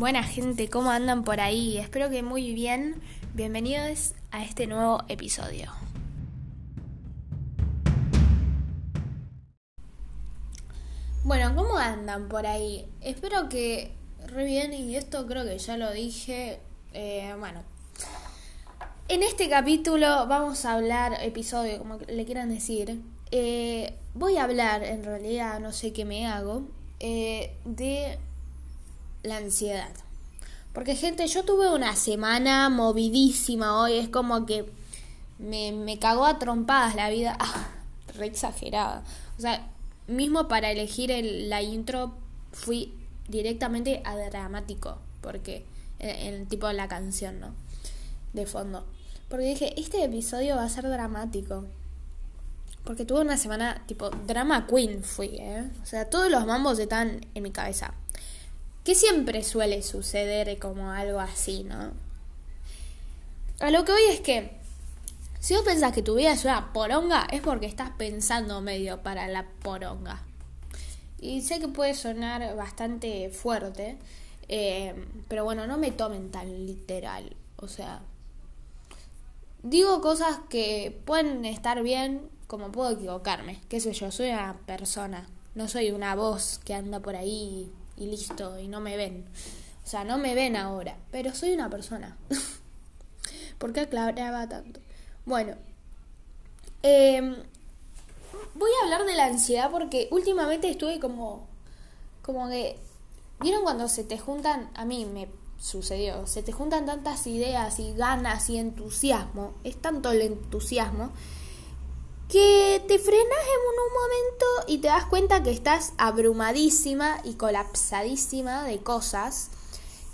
Buena gente, ¿cómo andan por ahí? Espero que muy bien. Bienvenidos a este nuevo episodio. Bueno, ¿cómo andan por ahí? Espero que re bien y esto creo que ya lo dije. Eh, bueno, en este capítulo vamos a hablar, episodio, como le quieran decir, eh, voy a hablar, en realidad no sé qué me hago, eh, de la ansiedad. Porque gente, yo tuve una semana movidísima hoy, es como que me, me cagó a trompadas la vida, ah, re exagerada. O sea, mismo para elegir el, la intro fui directamente a dramático, porque el, el tipo de la canción, ¿no? De fondo. Porque dije, este episodio va a ser dramático. Porque tuve una semana tipo drama queen fui, ¿eh? O sea, todos los mambos están en mi cabeza. Que siempre suele suceder como algo así, ¿no? A lo que hoy es que, si vos pensás que tu vida es una poronga, es porque estás pensando medio para la poronga. Y sé que puede sonar bastante fuerte, eh, pero bueno, no me tomen tan literal. O sea, digo cosas que pueden estar bien, como puedo equivocarme. Qué sé yo, soy una persona, no soy una voz que anda por ahí y listo, y no me ven. O sea, no me ven ahora, pero soy una persona. ¿Por qué aclaraba tanto? Bueno, eh, voy a hablar de la ansiedad porque últimamente estuve como, como que, ¿vieron cuando se te juntan? A mí me sucedió, se te juntan tantas ideas y ganas y entusiasmo, es tanto el entusiasmo que te frenas en un momento y te das cuenta que estás abrumadísima y colapsadísima de cosas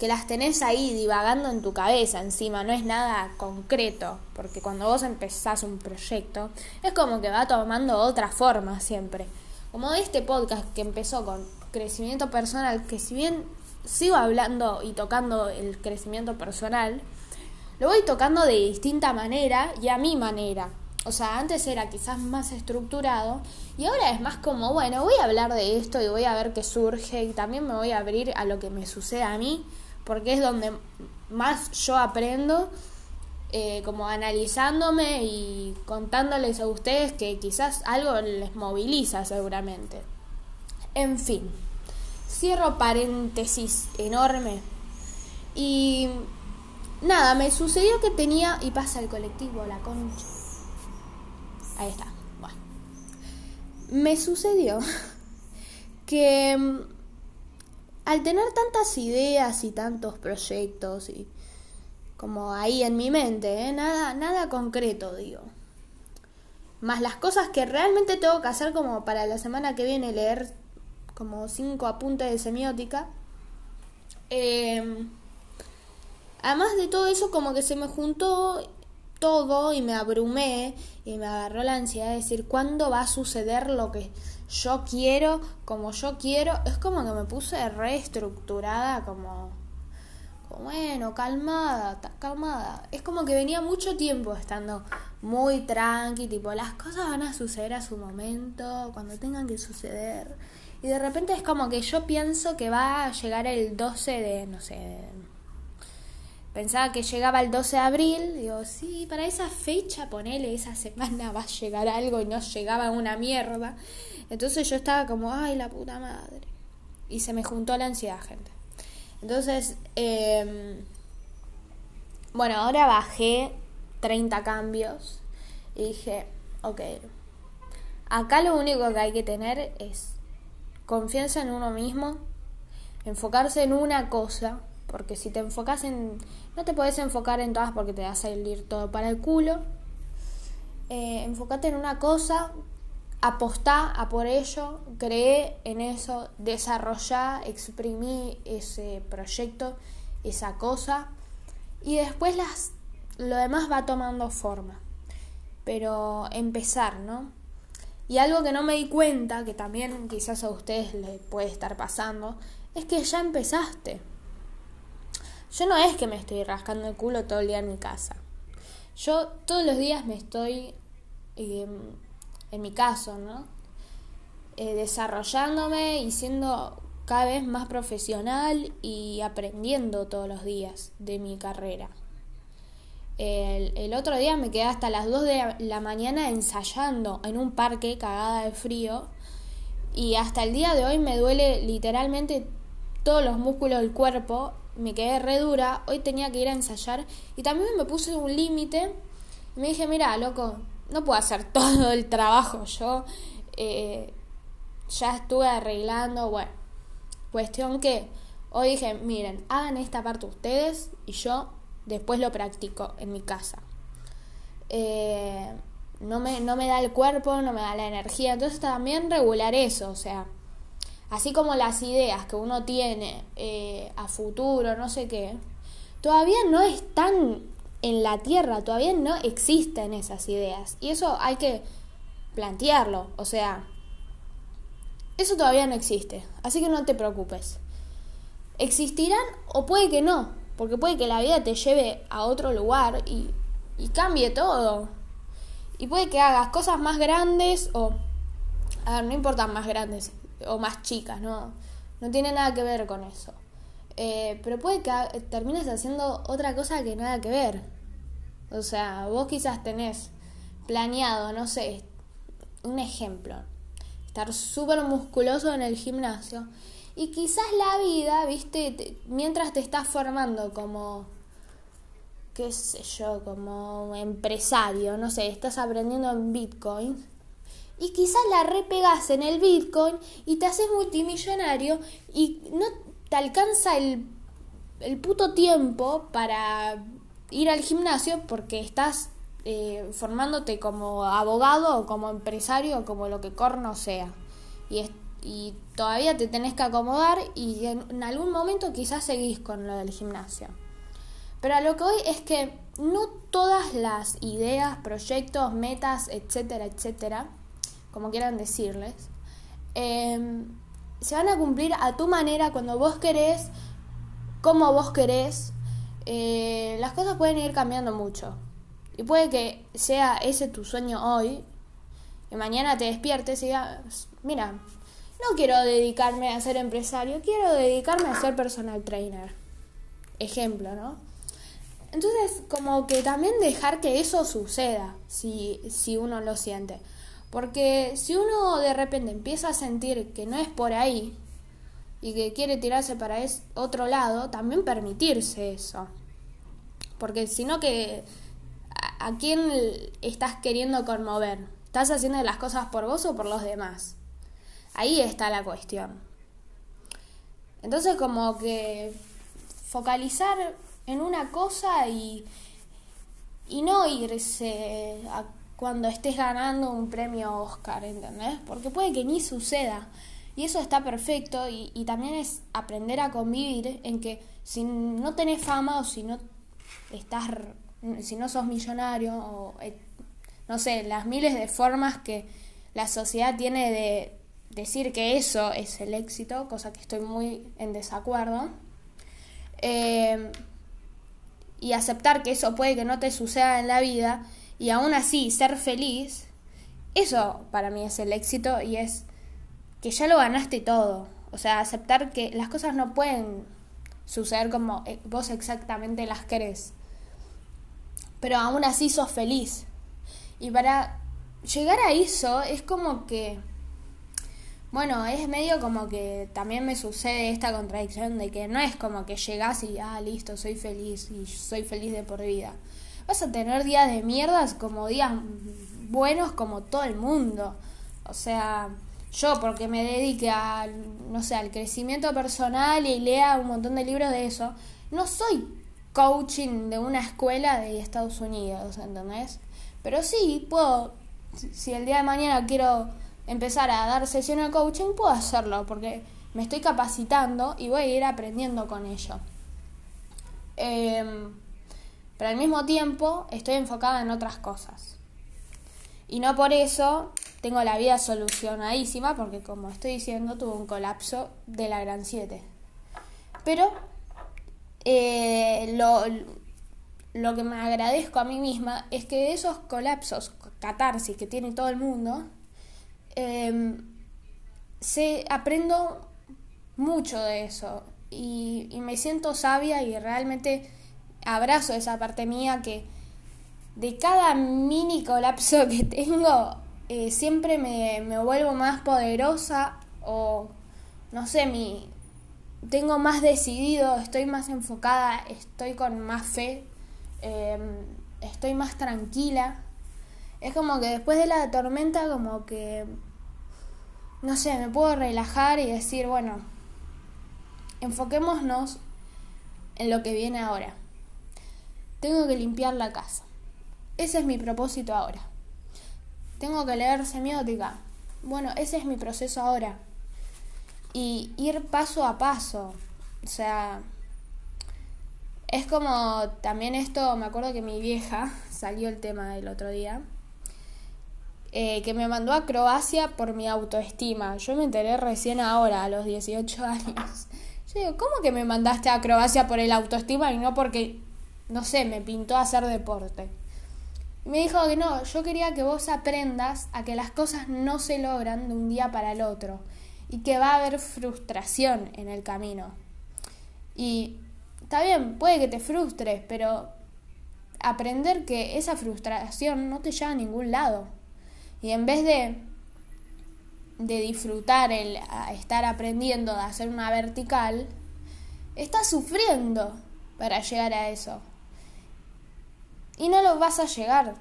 que las tenés ahí divagando en tu cabeza encima, no es nada concreto, porque cuando vos empezás un proyecto es como que va tomando otra forma siempre. Como este podcast que empezó con crecimiento personal, que si bien sigo hablando y tocando el crecimiento personal, lo voy tocando de distinta manera y a mi manera. O sea, antes era quizás más estructurado y ahora es más como, bueno, voy a hablar de esto y voy a ver qué surge y también me voy a abrir a lo que me sucede a mí, porque es donde más yo aprendo, eh, como analizándome y contándoles a ustedes que quizás algo les moviliza seguramente. En fin, cierro paréntesis enorme y nada, me sucedió que tenía, y pasa el colectivo, la concha Ahí está. Bueno. Me sucedió que mm, al tener tantas ideas y tantos proyectos y como ahí en mi mente, ¿eh? nada, nada concreto, digo. Más las cosas que realmente tengo que hacer como para la semana que viene leer como cinco apuntes de semiótica. Eh, además de todo eso, como que se me juntó todo y me abrumé y me agarró la ansiedad de decir cuándo va a suceder lo que yo quiero, como yo quiero. Es como que me puse reestructurada, como, como bueno, calmada, calmada. Es como que venía mucho tiempo estando muy tranqui, tipo, las cosas van a suceder a su momento, cuando tengan que suceder. Y de repente es como que yo pienso que va a llegar el 12 de, no sé, Pensaba que llegaba el 12 de abril, digo, sí, para esa fecha, ponele, esa semana va a llegar algo y no llegaba una mierda. Entonces yo estaba como, ay, la puta madre. Y se me juntó la ansiedad, gente. Entonces, eh, bueno, ahora bajé 30 cambios y dije, ok, acá lo único que hay que tener es confianza en uno mismo, enfocarse en una cosa porque si te enfocas en... No te puedes enfocar en todas porque te va a salir todo para el culo. Eh, enfócate en una cosa, apostá a por ello, cree en eso, desarrollá, exprimí ese proyecto, esa cosa. Y después las, lo demás va tomando forma. Pero empezar, ¿no? Y algo que no me di cuenta, que también quizás a ustedes les puede estar pasando, es que ya empezaste. Yo no es que me estoy rascando el culo todo el día en mi casa. Yo todos los días me estoy, em, en mi caso, ¿no? Eh, desarrollándome y siendo cada vez más profesional y aprendiendo todos los días de mi carrera. El, otro día me quedé hasta las 2 de la mañana ensayando en un parque cagada de frío y hasta el día de hoy me duele literalmente todos los músculos del cuerpo, me quedé re dura, hoy tenía que ir a ensayar y también me puse un límite y me dije, mira, loco, no puedo hacer todo el trabajo yo, eh, ya estuve arreglando, bueno, cuestión que hoy dije, miren, hagan esta parte ustedes y yo después lo practico en mi casa. Eh, no, me, no me da el cuerpo, no me da la energía, entonces también regular eso, o sea, así como las ideas que uno tiene eh, a futuro, no sé qué, todavía no están en la tierra, todavía no existen esas ideas. Y eso hay que plantearlo, o sea, eso todavía no existe, así que no te preocupes. ¿Existirán o puede que no? Porque puede que la vida te lleve a otro lugar y, y cambie todo. Y puede que hagas cosas más grandes o... A ver, no importan más grandes o más chicas, no, no tiene nada que ver con eso. Eh, pero puede que termines haciendo otra cosa que nada que ver. O sea, vos quizás tenés planeado, no sé, un ejemplo, estar súper musculoso en el gimnasio y quizás la vida, viste, mientras te estás formando como, qué sé yo, como empresario, no sé, estás aprendiendo en Bitcoin. Y quizás la repegas en el Bitcoin y te haces multimillonario y no te alcanza el, el puto tiempo para ir al gimnasio porque estás eh, formándote como abogado o como empresario o como lo que corno sea. Y todavía te tenés que acomodar y en, algún momento quizás seguís con lo del gimnasio. Pero a lo que hoy es que no todas las ideas, proyectos, metas, etcétera, etcétera, como quieran decirles, em, se van a cumplir a tu manera cuando vos querés, como vos querés. Eh, las cosas pueden ir cambiando mucho. Y puede que sea ese tu sueño hoy, y mañana te despiertes y digas, mira, no quiero dedicarme a ser empresario, quiero dedicarme a ser personal trainer. Ejemplo, ¿no? Entonces, como que también dejar que eso suceda, si, si uno lo siente. Porque si uno de repente empieza a sentir que no es por ahí y que quiere tirarse para otro lado, también permitirse eso. Porque si no que a, a quién estás queriendo conmover, ¿estás haciendo las cosas por vos o por los demás? Ahí está la cuestión. Entonces como que focalizar en una cosa y, y no irse a cuando estés ganando un premio Oscar, ¿entendés? Porque puede que ni suceda. Y eso está perfecto y, y también es aprender a convivir en que si no tenés fama o si no estás, si no sos millonario o eh, no sé, las miles de formas que la sociedad tiene de decir que eso es el éxito, cosa que estoy muy en desacuerdo, eh, y aceptar que eso puede que no te suceda en la vida y aún así ser feliz, eso para mí es el éxito y es que ya lo ganaste todo. O sea, aceptar que las cosas no pueden suceder como eh, vos exactamente las querés. Pero aún así sos feliz. Y para llegar a eso es como que bueno, es medio como que también me sucede esta contradicción de que no es como que llegas y, ah, listo, soy feliz y soy feliz de por vida. Vas a tener días de mierdas como días buenos como todo el mundo. O sea, yo porque me dedique a, no sé, al crecimiento personal y lea un montón de libros de eso, no soy coaching de una escuela de Estados Unidos, ¿entendés? Pero sí, puedo, si el día de mañana quiero empezar a dar sesiones de coaching, puedo hacerlo porque me estoy capacitando y voy a ir aprendiendo con ello. Em, pero al mismo tiempo estoy enfocada en otras cosas. Y no por eso tengo la vida solucionadísima, porque como estoy diciendo, tuve un colapso de la Gran 7. Pero eh, lo, lo que me agradezco a mí misma es que esos colapsos, catarsis que tiene todo el mundo, Em, se aprendo mucho de eso y, y me siento sabia y realmente abrazo esa parte mía que de cada mini colapso que tengo eh, siempre me, me, vuelvo más poderosa o no sé, mi, tengo más decidido, estoy más enfocada, estoy con más fe, em, estoy más tranquila. Es como que después de la tormenta como que, no sé, me puedo relajar y decir, bueno, enfoquémonos en lo que viene ahora. Tengo que limpiar la casa. Ese es mi propósito ahora. Tengo que leer semiótica. Bueno, ese es mi proceso ahora. Y ir paso a paso. O sea, es como también esto, me acuerdo que mi vieja salió el tema del otro día, eh, que me mandó a Croacia por mi autoestima. Yo me enteré recién ahora, a los 18 años. Yo digo, ¿cómo que me mandaste a Croacia por el autoestima y no porque, no sé, me pintó hacer deporte? me dijo que no, yo quería que vos aprendas a que las cosas no se logran de un día para el otro y que va a haber frustración en el camino. Y está bien, puede que te frustres, pero aprender que esa frustración no te lleva a ningún lado. Y en vez de, de disfrutar el estar aprendiendo a hacer una vertical, estás sufriendo para llegar a eso. Y no lo vas a llegar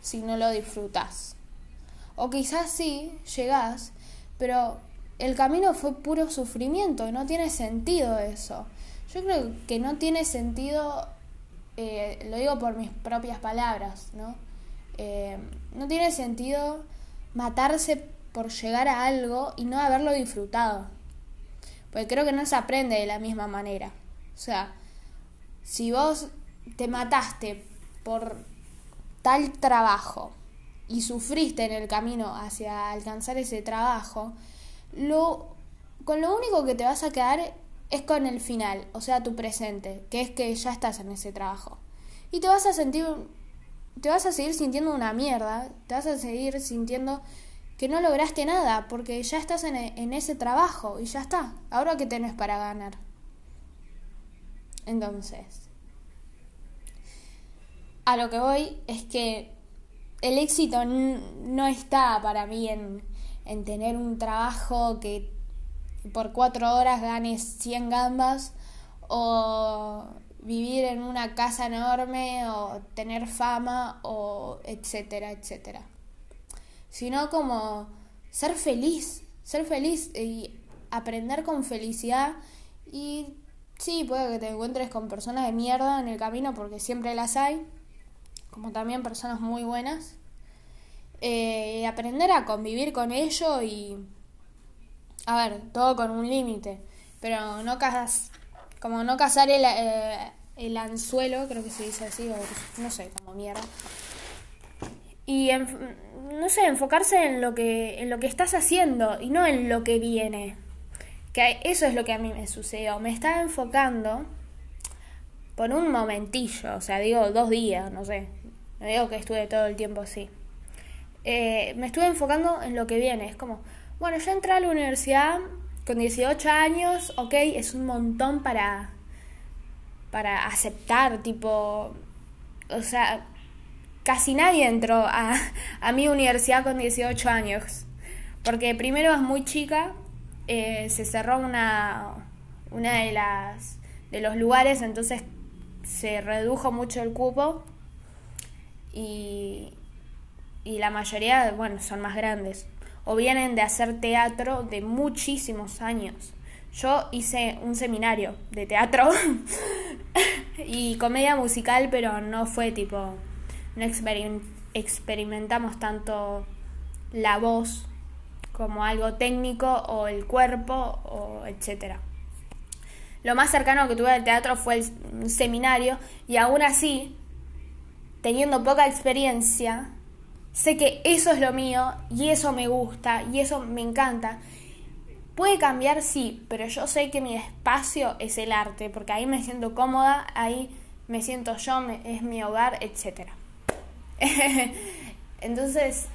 si no lo disfrutas. O quizás sí, llegás, pero el camino fue puro sufrimiento, no tiene sentido eso. Yo creo que no tiene sentido, eh, lo digo por mis propias palabras, ¿no? Eh, no tiene sentido matarse por llegar a algo y no haberlo disfrutado. Porque creo que no se aprende de la misma manera. O sea, si vos te mataste por tal trabajo y sufriste en el camino hacia alcanzar ese trabajo, lo, con lo único que te vas a quedar es con el final, o sea, tu presente, que es que ya estás en ese trabajo. Y te vas a sentir, te vas a seguir sintiendo una mierda, te vas a seguir sintiendo que no lograste nada, porque ya estás en, en ese trabajo y ya está. Ahora que tenés para ganar. Entonces, a lo que voy es que el éxito no está para mí en, en tener un trabajo que por cuatro horas ganes 100 gambas o vivir en una casa enorme o tener fama o etcétera, etcétera. Sino como ser feliz, ser feliz y aprender con felicidad y sí, puede que te encuentres con personas de mierda en el camino porque siempre las hay, como también personas muy buenas. Eh, aprender a convivir con ello y, a ver, todo con un límite, pero no casas, como no cazar el, eh, el anzuelo, creo que se dice así, o no sé, como mierda. Y, no sé, enfocarse en lo, que, en lo que estás haciendo y no en lo que viene. Que eso es lo que a mí me sucedió. Me estaba enfocando por un momentillo, o sea, digo dos días, no sé, no digo que estuve todo el tiempo así. Eh, me estuve enfocando en lo que viene. Es como, bueno, ya entré a la universidad con 18 años, ok, es un montón para, para aceptar, tipo, o sea, casi nadie entró a, a mi universidad con 18 años. Porque primero es muy chica, eh, se cerró una, una de las de los lugares, entonces se redujo mucho el cupo y, y la mayoría, bueno, son más grandes o vienen de hacer teatro de muchísimos años. Yo hice un seminario de teatro y comedia musical, pero no fue tipo, no experimentamos tanto la voz como algo técnico o el cuerpo o etcétera. Lo más cercano que tuve al teatro fue el seminario y aún así teniendo poca experiencia, sé que eso es lo mío y eso me gusta y eso me encanta. Puede cambiar, sí, pero yo sé que mi espacio es el arte, porque ahí me siento cómoda, ahí me siento yo, es mi hogar, etc. Entonces,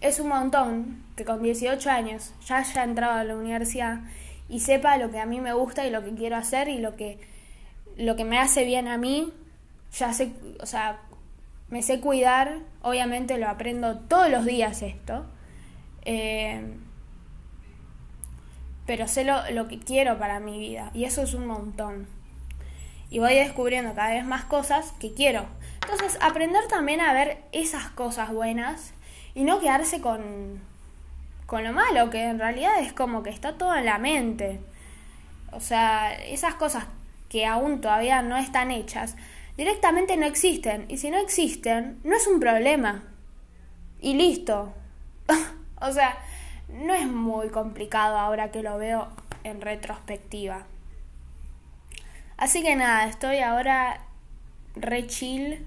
es un montón que con 18 años ya haya entrado a la universidad y sepa lo que a mí me gusta y lo que quiero hacer y lo que, lo que me hace bien a mí. Ya sé, o sea, me sé cuidar, obviamente lo aprendo todos los días esto. Eh, pero sé lo, lo que quiero para mi vida y eso es un montón. Y voy descubriendo cada vez más cosas que quiero. Entonces, aprender también a ver esas cosas buenas y no quedarse con, con lo malo, que en realidad es como que está todo en la mente. O sea, esas cosas que aún todavía no están hechas, directamente no existen. Y si no existen, no es un problema. Y listo. o sea, no es muy complicado ahora que lo veo en retrospectiva. Así que nada, estoy ahora re chill.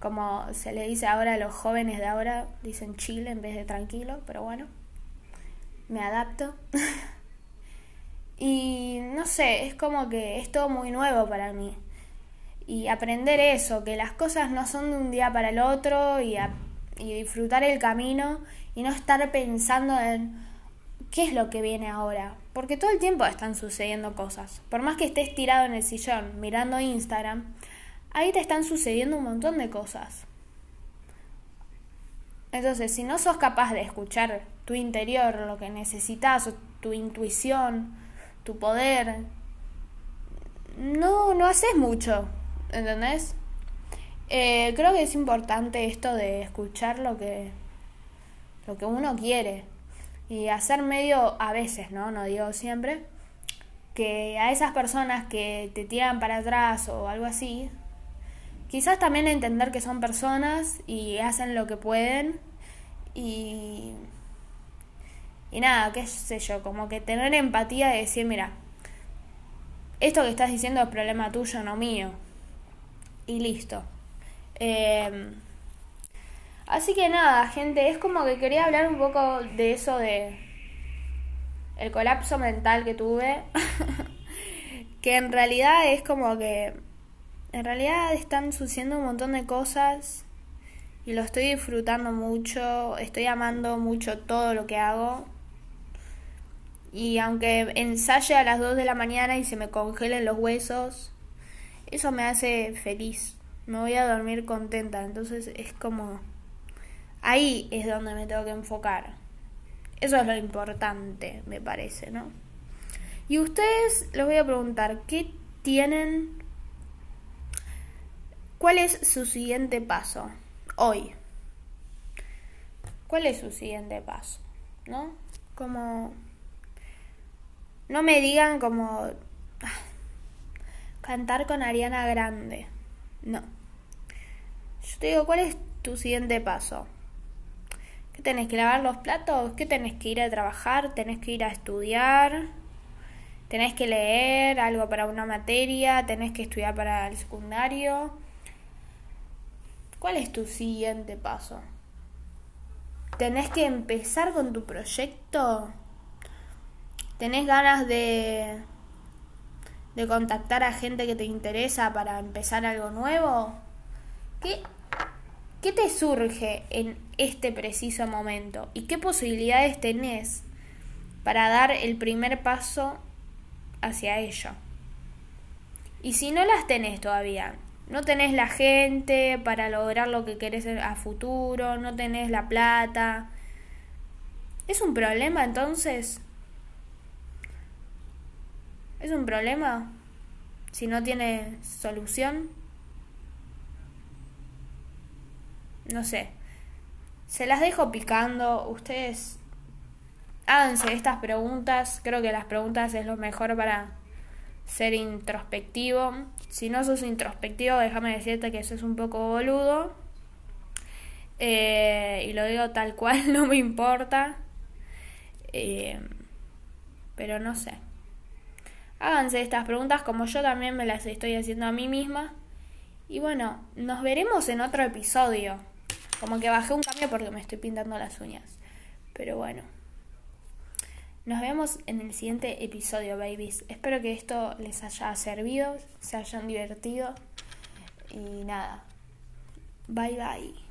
Como se le dice ahora a los jóvenes de ahora, dicen chill en vez de tranquilo, pero bueno, me adapto. y no sé, es como que es todo muy nuevo para mí. Y aprender eso, que las cosas no son de un día para el otro y, y disfrutar el camino y no estar pensando en qué es lo que viene ahora. Porque todo el tiempo están sucediendo cosas. Por más que estés tirado en el sillón mirando Instagram, ahí te están sucediendo un montón de cosas. Entonces, si no sos capaz de escuchar tu interior, lo que necesitas, tu intuición, tu poder, no, no haces mucho, ¿entendés? Eh, creo que es importante esto de escuchar lo que lo que uno quiere. Y hacer medio, a veces, ¿no? No digo siempre, que a esas personas que te tiran para atrás o algo así, quizás también entender que son personas y hacen lo que pueden y, y nada, qué sé yo, como que tener empatía y decir, mira, esto que estás diciendo es problema tuyo, no mío. Y listo. Eh, Así que nada, gente, es como que quería hablar un poco de eso de el colapso mental que tuve. que en realidad es como que en realidad están sucediendo un montón de cosas y lo estoy disfrutando mucho, estoy amando mucho todo lo que hago. Y aunque ensaye a las 2 de la mañana y se me congelen los huesos, eso me hace feliz. Me voy a dormir contenta, entonces es como Ahí es donde me tengo que enfocar. Eso es lo importante, me parece, ¿no? Y ustedes les voy a preguntar, ¿qué tienen? ¿Cuál es su siguiente paso hoy? ¿Cuál es su siguiente paso? ¿No? Como... No me digan como... Cantar con Ariana Grande. No. Yo te digo, ¿cuál es tu siguiente paso? ¿Qué tenés que lavar los platos? ¿Qué tenés que ir a trabajar? ¿Tenés que ir a estudiar? ¿Tenés que leer algo para una materia? ¿Tenés que estudiar para el secundario? ¿Cuál es tu siguiente paso? ¿Tenés que empezar con tu proyecto? ¿Tenés ganas de, de contactar a gente que te interesa para empezar algo nuevo? ¿Qué ¿Qué te surge en este preciso momento? ¿Y qué posibilidades tenés para dar el primer paso hacia ello? Y si no las tenés todavía, no tenés la gente para lograr lo que querés a futuro, no tenés la plata, ¿es un problema entonces? ¿Es un problema si no tiene solución? no sé. Se las dejo picando. Ustedes háganse estas preguntas. Creo que las preguntas es lo mejor para ser introspectivo. Si no sos introspectivo, déjame decirte que eso es un poco boludo. Eh, y lo digo tal cual, no me importa. Eh, pero no sé. Háganse estas preguntas como yo también me las estoy haciendo a mí misma. Y bueno, nos veremos en otro episodio. Como que bajé un cambio porque me estoy pintando las uñas. Pero bueno. Nos vemos en el siguiente episodio, babies. Espero que esto les haya servido, se hayan divertido. Y nada. Bye bye.